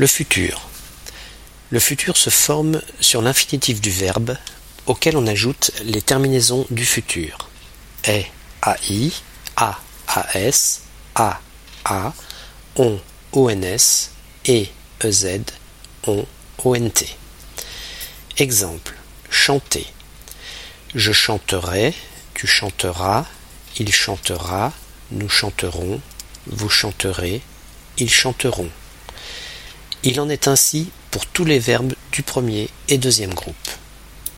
Le futur. Le futur se forme sur l'infinitif du verbe auquel on ajoute les terminaisons du futur. Est, AI, A, AS, A, A, ON, ONS, et, EZ, ON, ONT. Exemple. Chanter. Je chanterai, tu chanteras, il chantera, nous chanterons, vous chanterez, ils chanteront. Il en est ainsi pour tous les verbes du premier et deuxième groupe.